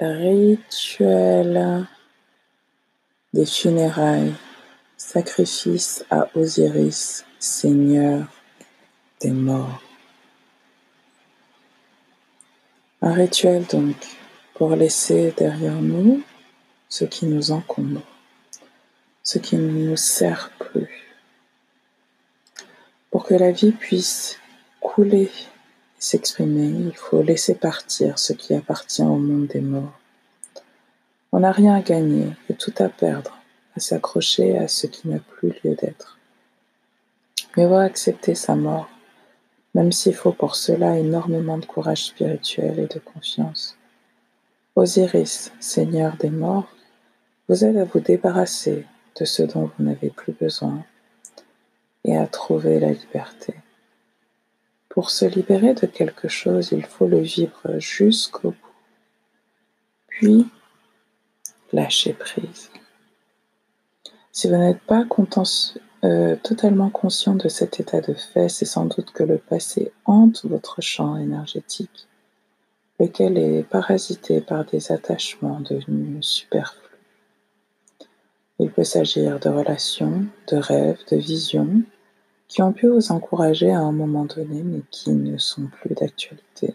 rituel des funérailles, sacrifice à Osiris, Seigneur des morts. Un rituel donc pour laisser derrière nous ce qui nous encombre, ce qui ne nous sert plus. Pour que la vie puisse couler s'exprimer, il faut laisser partir ce qui appartient au monde des morts. On n'a rien à gagner et tout à perdre à s'accrocher à ce qui n'a plus lieu d'être. Mais va accepter sa mort, même s'il faut pour cela énormément de courage spirituel et de confiance. Osiris, Seigneur des morts, vous aide à vous débarrasser de ce dont vous n'avez plus besoin et à trouver la liberté. Pour se libérer de quelque chose, il faut le vivre jusqu'au bout, puis lâcher prise. Si vous n'êtes pas euh, totalement conscient de cet état de fait, c'est sans doute que le passé hante votre champ énergétique, lequel est parasité par des attachements devenus superflus. Il peut s'agir de relations, de rêves, de visions qui ont pu vous encourager à un moment donné mais qui ne sont plus d'actualité.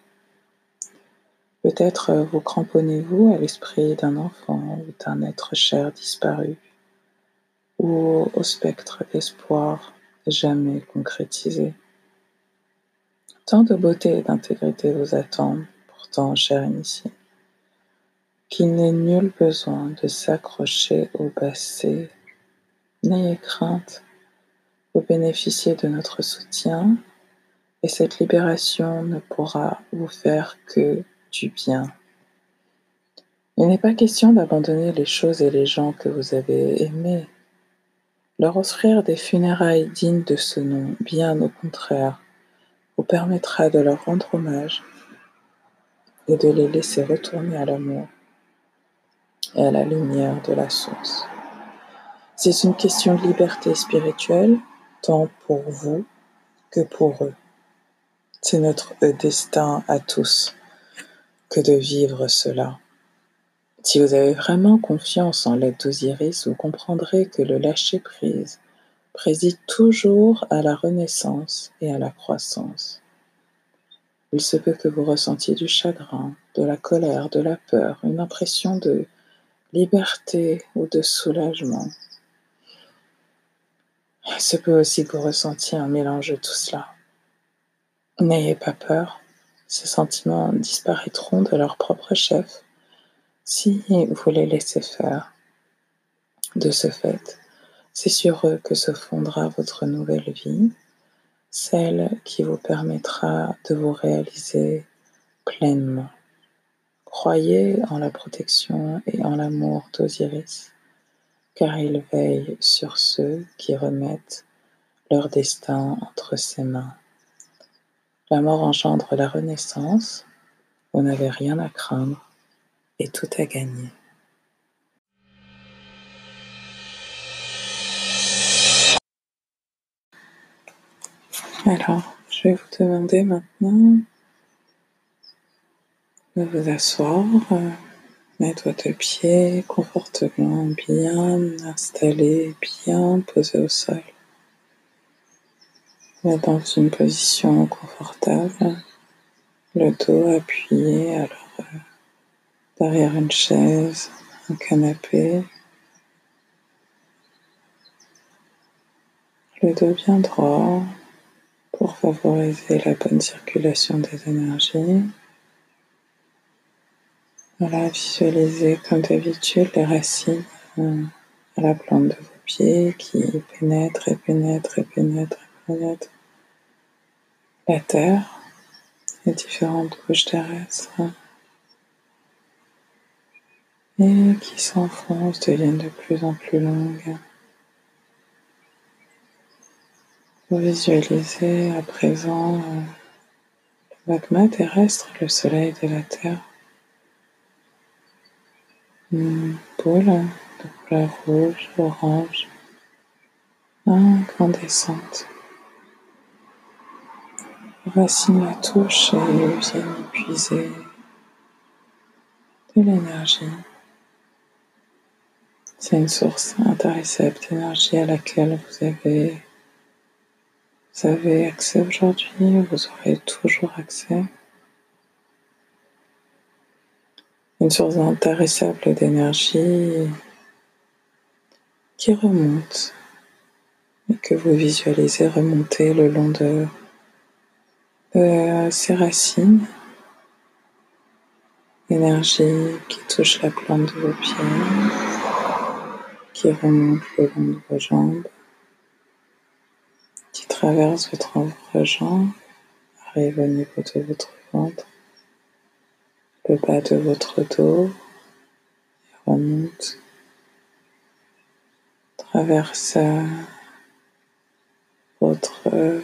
Peut-être vous cramponnez-vous à l'esprit d'un enfant ou d'un être cher disparu ou au spectre d'espoir jamais concrétisé. Tant de beauté et d'intégrité vous attendent, pourtant, cher initié qu'il n'est nul besoin de s'accrocher au passé. N'ayez crainte, vous bénéficiez de notre soutien et cette libération ne pourra vous faire que du bien. Il n'est pas question d'abandonner les choses et les gens que vous avez aimés. Leur offrir des funérailles dignes de ce nom, bien au contraire, vous permettra de leur rendre hommage et de les laisser retourner à l'amour et à la lumière de la source. C'est une question de liberté spirituelle, tant pour vous que pour eux. C'est notre destin à tous que de vivre cela. Si vous avez vraiment confiance en l'aide d'Osiris, vous comprendrez que le lâcher-prise préside toujours à la renaissance et à la croissance. Il se peut que vous ressentiez du chagrin, de la colère, de la peur, une impression de liberté ou de soulagement. Il se peut aussi que vous ressentiez un mélange de tout cela. N'ayez pas peur, ces sentiments disparaîtront de leur propre chef si vous les laissez faire. De ce fait, c'est sur eux que se fondera votre nouvelle vie, celle qui vous permettra de vous réaliser pleinement. Croyez en la protection et en l'amour d'Osiris, car il veille sur ceux qui remettent leur destin entre ses mains. La mort engendre la renaissance, vous n'avez rien à craindre et tout à gagner. Alors, je vais vous demander maintenant de vous asseoir, mettre votre pied confortablement bien installé, bien posé au sol. Mettre dans une position confortable, le dos appuyé euh, derrière une chaise, un canapé. Le dos bien droit pour favoriser la bonne circulation des énergies. Voilà, visualisez comme d'habitude les racines euh, à la plante de vos pieds qui pénètrent et pénètrent et pénètrent et pénètrent. La terre, les différentes couches terrestres. Et qui s'enfoncent, deviennent de plus en plus longues. Vous visualisez à présent euh, le magma terrestre, le soleil de la Terre boule de couleur rouge, orange, incandescente. Racine la touche et viennent épuiser de l'énergie. C'est une source intarissable d'énergie à laquelle vous avez accès aujourd'hui, vous aurez toujours accès. Une source intarissable d'énergie qui remonte et que vous visualisez remonter le long de, ses racines. Énergie qui touche la plante de vos pieds, qui remonte le long de vos jambes, qui traverse votre jambe, arrive au niveau de votre ventre, le bas de votre dos, et remonte, traverse votre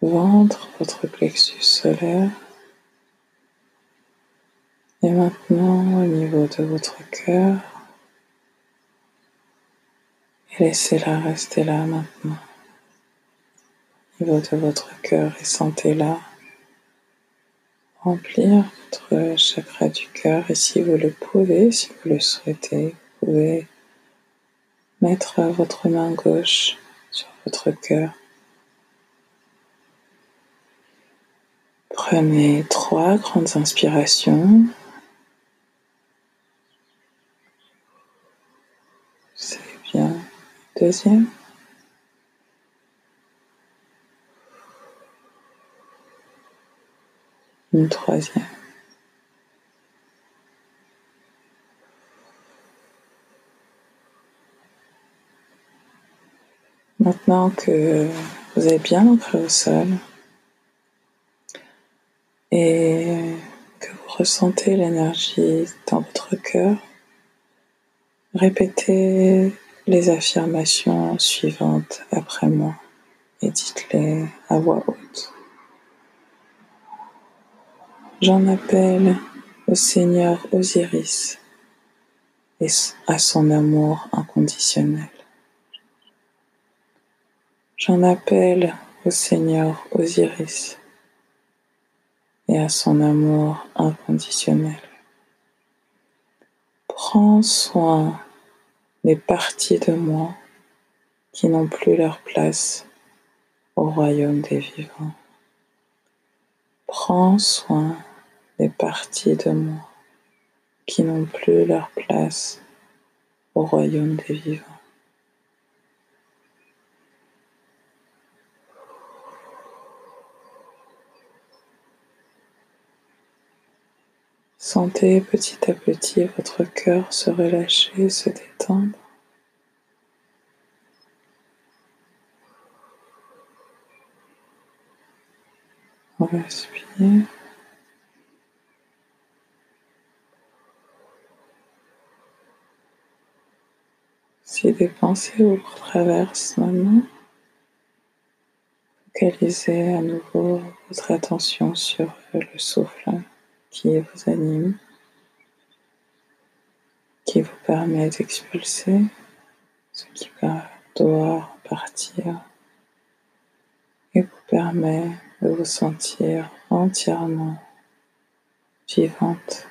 ventre, votre plexus solaire, et maintenant, au niveau de votre cœur, laissez-la rester là maintenant. Au niveau de votre cœur et sentez-la remplir votre chakra du cœur. Et si vous le pouvez, si vous le souhaitez, vous pouvez mettre votre main gauche sur votre cœur. Prenez trois grandes inspirations. Deuxième. Troisième. Maintenant que vous avez bien ancré au sol et que vous ressentez l'énergie dans votre cœur, répétez les affirmations suivantes après moi et dites-les à voix haute. J'en appelle au Seigneur Osiris et à son amour inconditionnel. J'en appelle au Seigneur Osiris et à son amour inconditionnel. Prends soin les parties de moi qui n'ont plus leur place au royaume des vivants. Prends soin des parties de moi qui n'ont plus leur place au royaume des vivants. Sentez petit à petit votre cœur se relâcher, se détendre. On respire. Si des pensées vous traversent maintenant, focalisez à nouveau votre attention sur le souffle qui vous anime, qui vous permet d'expulser ce qui doit partir et vous permet de vous sentir entièrement vivante.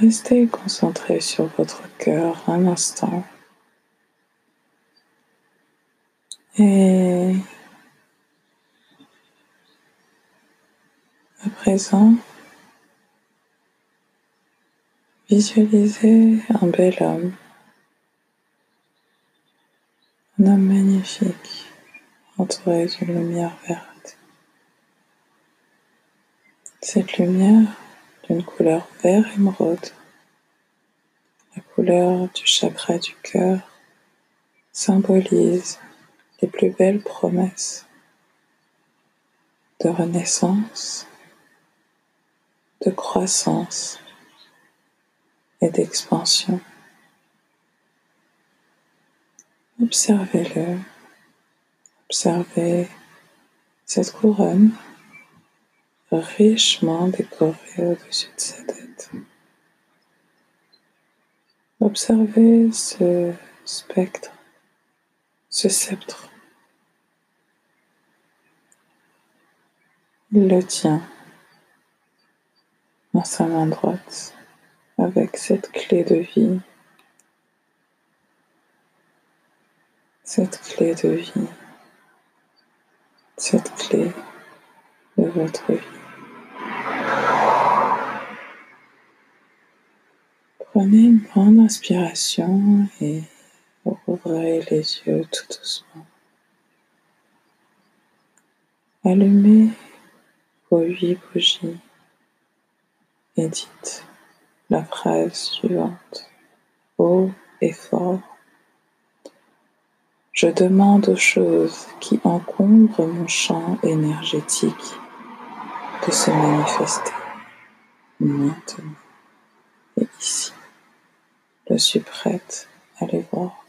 Restez concentré sur votre cœur un instant et À présent, visualisez un bel homme, un homme magnifique, entouré d'une lumière verte. Cette lumière d'une couleur vert émeraude, la couleur du chakra du cœur, symbolise les plus belles promesses de renaissance de croissance et d'expansion. Observez-le. Observez cette couronne richement décorée au-dessus de sa tête. Observez ce spectre, ce sceptre Il le tient dans sa main droite avec cette clé de vie, cette clé de vie, cette clé de votre vie. Prenez une grande inspiration et rouvrez les yeux tout doucement. Allumez vos huit bougies et dites la phrase suivante haut et fort. Je demande aux choses qui encombrent mon champ énergétique de se manifester maintenant. Je suis prête. À les voir.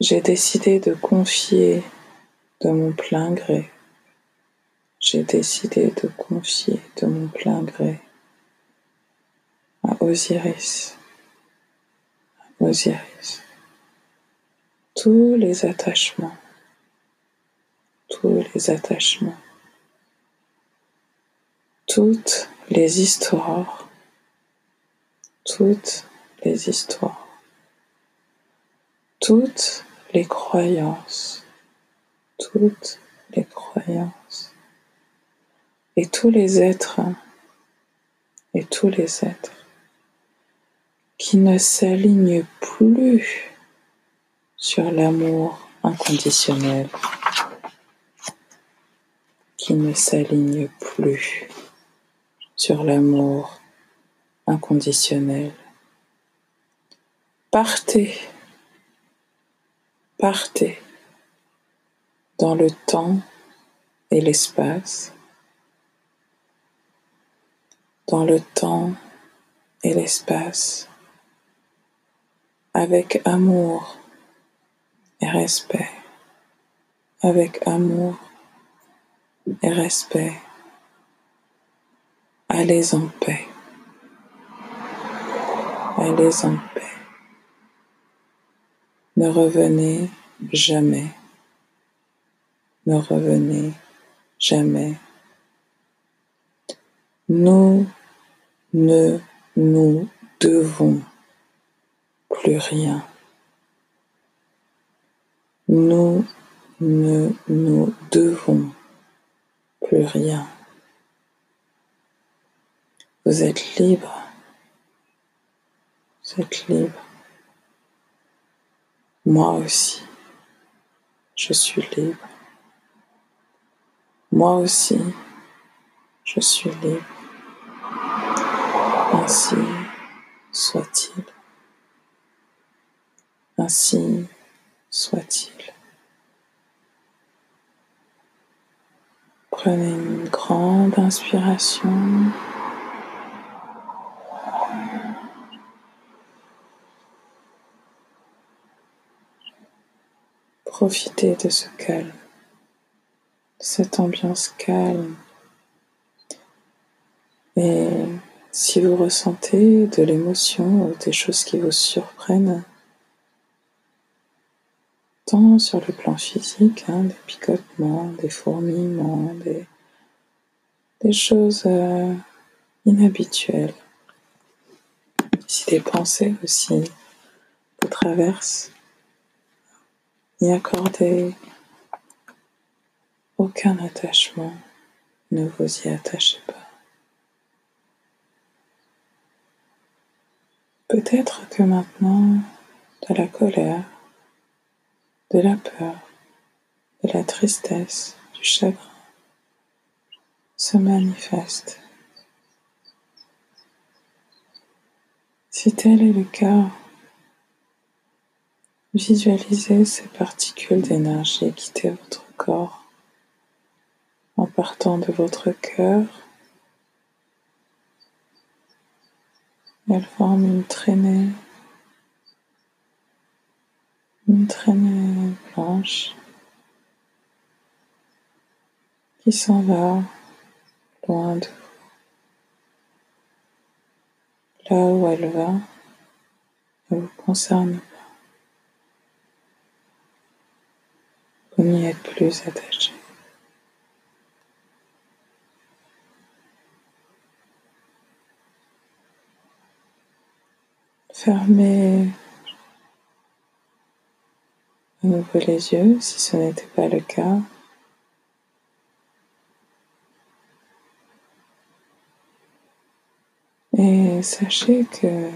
J'ai décidé de confier de mon plein gré. J'ai décidé de confier de mon plein gré à Osiris, à Osiris, tous les attachements, tous les attachements. Toutes les histoires, toutes les histoires, toutes les croyances, toutes les croyances, et tous les êtres, et tous les êtres. Qui ne s'alignent plus sur l'amour inconditionnel, qui ne s'alignent plus sur l'amour inconditionnel. Partez, partez dans le temps et l'espace, dans le temps et l'espace, avec amour et respect, avec amour et respect Allez en paix. Allez en paix. Ne revenez jamais. Ne revenez jamais. Nous ne nous devons plus rien. Nous ne nous devons plus rien. Vous êtes libre. Vous êtes libre. Moi aussi, je suis libre. Moi aussi, je suis libre. Ainsi soit-il. Ainsi soit-il. Prenez une grande inspiration. Profitez de ce calme, cette ambiance calme. Et si vous ressentez de l'émotion ou des choses qui vous surprennent, tant sur le plan physique, hein, des picotements, des fourmillements, des, choses euh, inhabituelles, si des pensées aussi vous traversent, n'y accordez aucun attachement, ne vous y attachez pas. Peut-être que maintenant, de la colère, de la peur, de la tristesse, du chagrin se manifeste. Si tel est le cas, Visualisez ces particules d'énergie quitter votre corps en partant de votre cœur. Elles forment une traînée, une traînée blanche qui s'en va loin de vous. Là où elle va, ne vous concerne n'y êtes plus attaché. Fermez à nouveau les yeux si ce n'était pas le cas. Et sachez que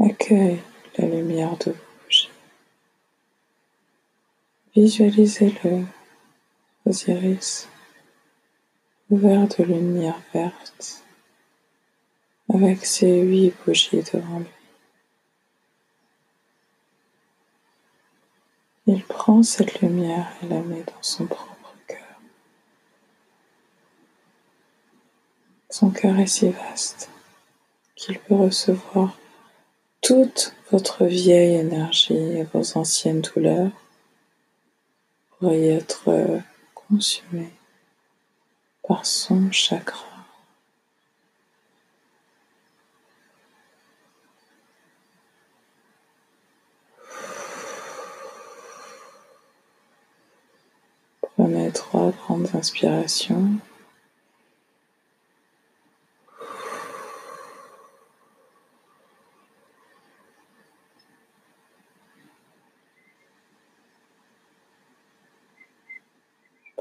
accueille la lumière de vos bougies. Visualisez-le, Osiris, ouvert de lumière verte, avec ses huit bougies devant lui. Il prend cette lumière et la met dans son propre Son cœur est si vaste qu'il peut recevoir toute votre vieille énergie et vos anciennes douleurs pour y être consumées par son chakra. Prenez trois grandes inspirations.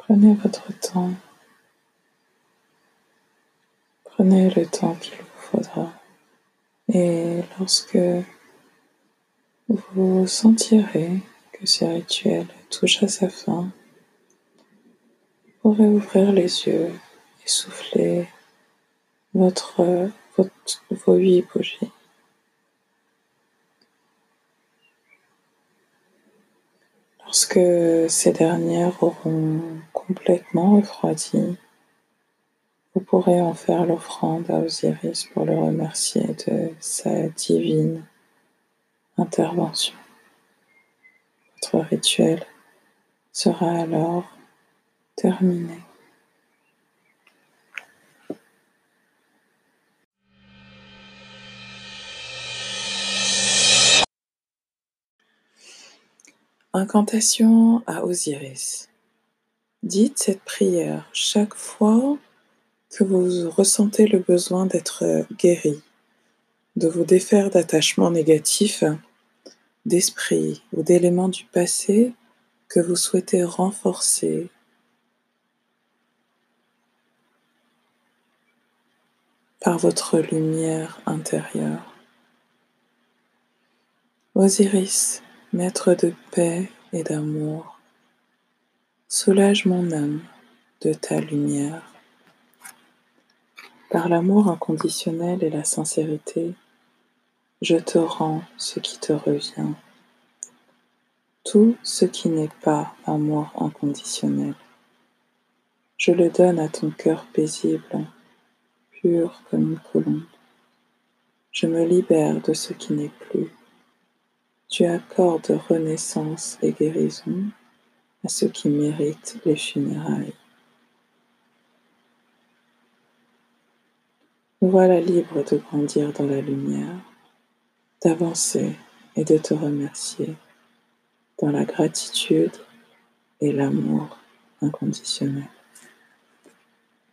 Prenez votre temps. Prenez le temps qu'il vous faudra. Et lorsque vous sentirez que ce rituel touche à sa fin, vous pourrez ouvrir les yeux et souffler votre, votre, vos huit bougies. Lorsque ces dernières auront complètement refroidi, vous pourrez en faire l'offrande à Osiris pour le remercier de sa divine intervention. Votre rituel sera alors terminé. Incantation à Osiris. Dites cette prière chaque fois que vous ressentez le besoin d'être guéri, de vous défaire d'attachements négatifs, d'esprit ou d'éléments du passé que vous souhaitez renforcer. par votre lumière intérieure. Osiris, Maître de paix et d'amour, soulage mon âme de ta lumière. Par l'amour inconditionnel et la sincérité, je te rends ce qui te revient, tout ce qui n'est pas amour inconditionnel. Je le donne à ton cœur paisible, pur comme une colombe. Je me libère de ce qui n'est plus tu accordes renaissance et guérison à ceux qui méritent les funérailles. voilà libre de grandir dans la lumière, d'avancer et de te remercier dans la gratitude et l'amour inconditionnel.